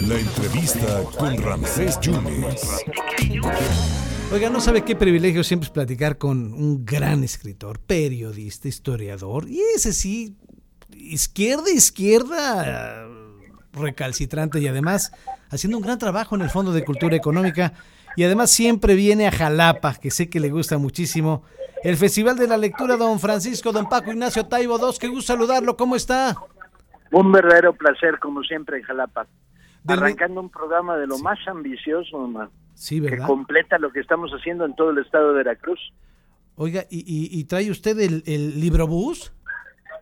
La entrevista con Ramsés Yunes. Oiga, no sabe qué privilegio siempre es platicar con un gran escritor, periodista, historiador, y ese sí, izquierda, izquierda, recalcitrante y además haciendo un gran trabajo en el Fondo de Cultura Económica y además siempre viene a Jalapa, que sé que le gusta muchísimo. El Festival de la Lectura, don Francisco, don Paco Ignacio Taibo II, que gusto saludarlo, ¿cómo está? Un verdadero placer, como siempre, en Jalapa. Arrancando un programa de lo más ambicioso, mamá. Sí, Que completa lo que estamos haciendo en todo el estado de Veracruz. Oiga, ¿y, trae usted el, el libro bus?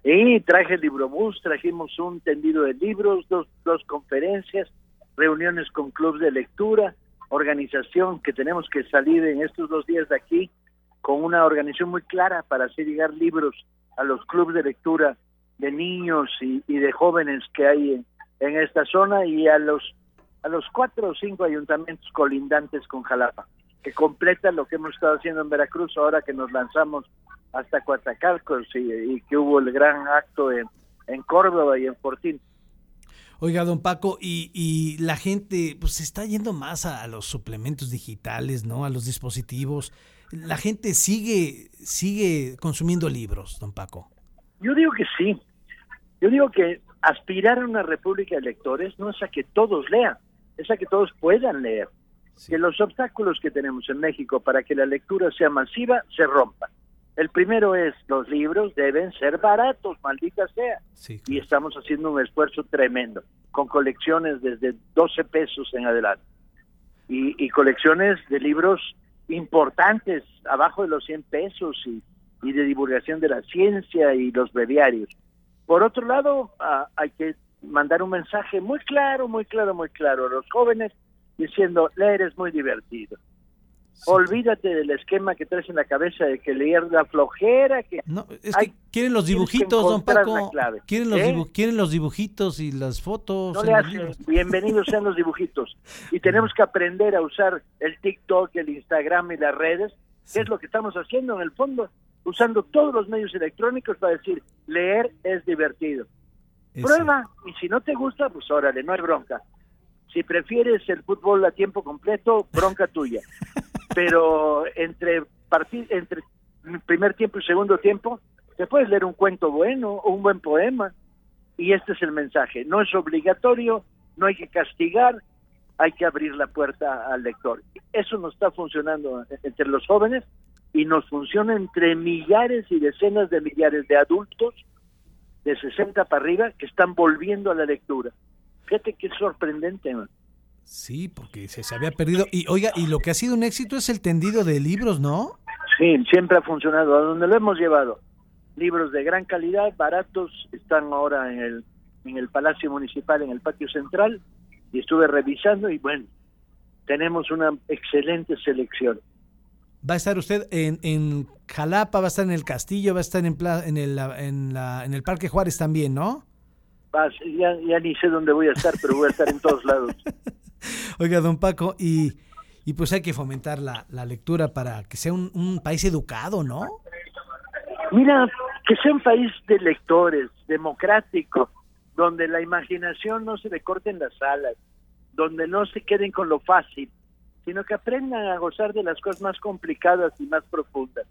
Sí, traje el libro bus, trajimos un tendido de libros, dos, dos conferencias, reuniones con clubes de lectura, organización que tenemos que salir en estos dos días de aquí con una organización muy clara para hacer llegar libros a los clubes de lectura de niños y, de jóvenes que hay en, esta zona y a los a los cuatro o cinco ayuntamientos colindantes con Jalapa, que completa lo que hemos estado haciendo en Veracruz ahora que nos lanzamos hasta Coatzacalcos y, que hubo el gran acto en, en Córdoba y en Fortín. Oiga, don Paco, y, la gente pues se está yendo más a, los suplementos digitales, ¿no? A los dispositivos. La gente sigue, sigue consumiendo libros, don Paco. Yo digo que sí. Yo digo que aspirar a una república de lectores no es a que todos lean, es a que todos puedan leer. Que los obstáculos que tenemos en México para que la lectura sea masiva se rompan. El primero es, los libros deben ser baratos, maldita sea. Y estamos haciendo un esfuerzo tremendo, con colecciones desde 12 pesos en adelante. Y, colecciones de libros importantes, abajo de los 100 pesos, y, de divulgación de la ciencia y los breviarios. Por otro lado, ah, hay que mandar un mensaje muy claro, muy claro, muy claro a los jóvenes, diciendo, leer es muy divertido Olvídate del esquema que traes en la cabeza de que leer la flojera. Que no, es que quieren los dibujitos, don Paco. Quieren los, ¿Eh? quieren los dibujitos y las fotos. No le hacen. Bienvenidos sean los dibujitos. Y tenemos que aprender a usar el TikTok, el Instagram y las redes, que es lo que estamos haciendo en el fondo, usando todos los medios electrónicos para decir, leer es divertido. Prueba, y si no te gusta, pues órale, no hay bronca. Si prefieres el fútbol a tiempo completo, bronca tuya. pero entre entre primer tiempo y segundo tiempo te puedes leer un cuento bueno o un buen poema y este es el mensaje no es obligatorio no hay que castigar hay que abrir la puerta al lector eso no está funcionando entre los jóvenes y nos funciona entre millares y decenas de millares de adultos de 60 para arriba que están volviendo a la lectura fíjate qué sorprendente Sí, porque se, se había perdido. Y oiga, y lo que ha sido un éxito es el tendido de libros, ¿no? Sí, siempre ha funcionado. A donde lo hemos llevado. Libros de gran calidad, baratos, están ahora en el, en el Palacio Municipal, en el patio central, y estuve revisando y bueno, tenemos una excelente selección. ¿Va a estar usted en, en Jalapa, va a estar en el Castillo, va a estar en, en, el, en, la, en el Parque Juárez también, ¿no? ya, ya ni sé dónde voy a estar, pero voy a estar en todos lados. Oiga, don Paco, y, y pues hay que fomentar la, la lectura para que sea un, país educado, ¿no? Mira, que sea un país de lectores, democrático, donde la imaginación no se le corten las alas, donde no se queden con lo fácil, sino que aprendan a gozar de las cosas más complicadas y más profundas.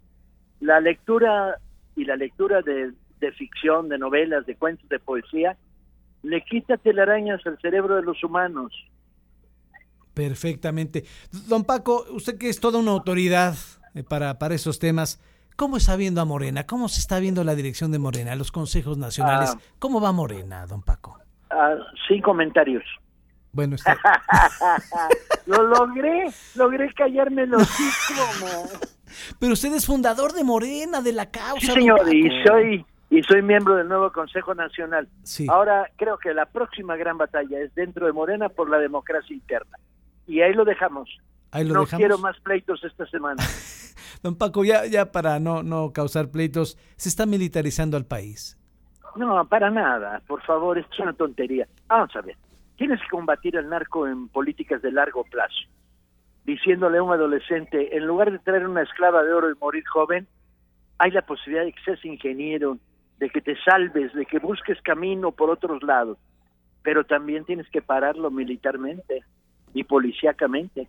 La lectura y la lectura de, de ficción, de novelas, de cuentos, de poesía, le quita telarañas al cerebro de los humanos. Perfectamente. Don Paco, usted que es toda una autoridad eh, para, para esos temas, ¿cómo está viendo a Morena? ¿Cómo se está viendo la dirección de Morena, los consejos nacionales? Ah. ¿Cómo va Morena, don Paco? Ah, sin comentarios. Bueno, está... lo logré, logré callarme los hijos. Pero usted es fundador de Morena, de la causa. Sí, señor, y soy y soy miembro del nuevo Consejo Nacional. Ahora creo que la próxima gran batalla es dentro de Morena por la democracia interna y ahí lo dejamos. no quiero más pleitos esta semana. Don Paco, ya, ya para no, no causar pleitos, se está militarizando al país. No, para nada, por favor, esto es una tontería. Vamos a ver, tienes que combatir al narco en políticas de largo plazo, diciéndole a un adolescente, en lugar de traer una esclava de oro y morir joven, hay la posibilidad de que seas ingeniero, de que te salves, de que busques camino por otros lados. pero también tienes que pararlo militarmente y policíacamente.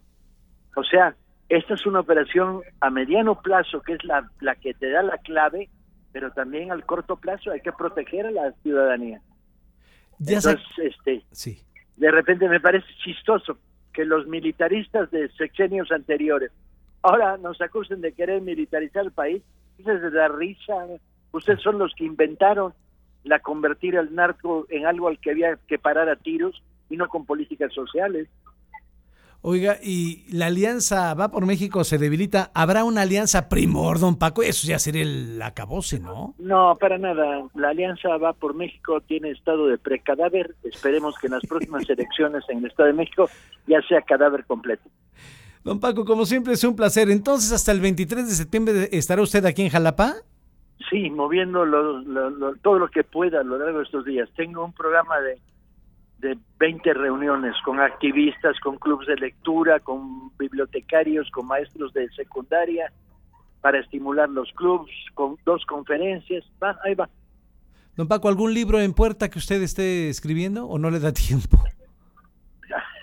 O sea, esta es una operación a mediano plazo que es la, la que te da la clave, pero también al corto plazo hay que proteger a la ciudadanía. Ya Entonces, este, sí. De repente me parece chistoso que los militaristas de sexenios anteriores ahora nos acusen de querer militarizar el país. Esa es de la risa. Ustedes son los que inventaron la convertir al narco en algo al que había que parar a tiros y no con políticas sociales. Oiga, y la alianza va por México se debilita. ¿Habrá una alianza primor, don Paco? Eso ya sería el acabose, ¿no? No, para nada. La alianza va por México, tiene estado de precadáver. Esperemos que en las próximas elecciones en el Estado de México ya sea cadáver completo. Don Paco, como siempre es un placer. Entonces, hasta el 23 de septiembre estará usted aquí en Jalapa. Sí, moviendo lo, lo, lo, todo lo que pueda a lo largo de estos días. Tengo un programa de de 20 reuniones con activistas, con clubes de lectura, con bibliotecarios, con maestros de secundaria, para estimular los clubes, con dos conferencias. Va, ahí va. Don Paco, ¿algún libro en puerta que usted esté escribiendo o no le da tiempo?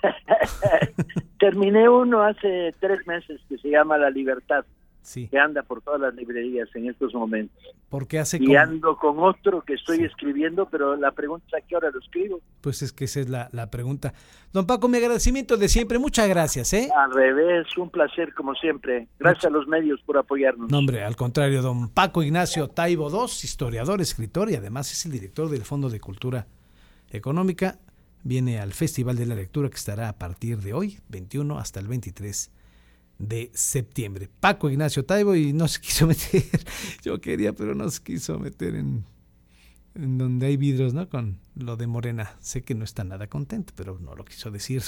Terminé uno hace tres meses que se llama La Libertad. Sí. que anda por todas las librerías en estos momentos. Porque hace y ando con otro que estoy sí. escribiendo, pero la pregunta es a qué hora lo escribo. Pues es que esa es la, la, pregunta. Don Paco, mi agradecimiento de siempre, muchas gracias. ¿eh? Al revés, un placer como siempre. Gracias Mucho. a los medios por apoyarnos. No, hombre, al contrario, don Paco Ignacio Taibo II, historiador, escritor y además es el director del Fondo de Cultura Económica. Viene al Festival de la Lectura que estará a partir de hoy, 21 hasta el 23 de septiembre. Paco Ignacio Taibo y no se quiso meter, yo quería, pero no se quiso meter en, donde hay vidrios, ¿no? Con lo de Morena. Sé que no está nada contento, pero no lo quiso decir.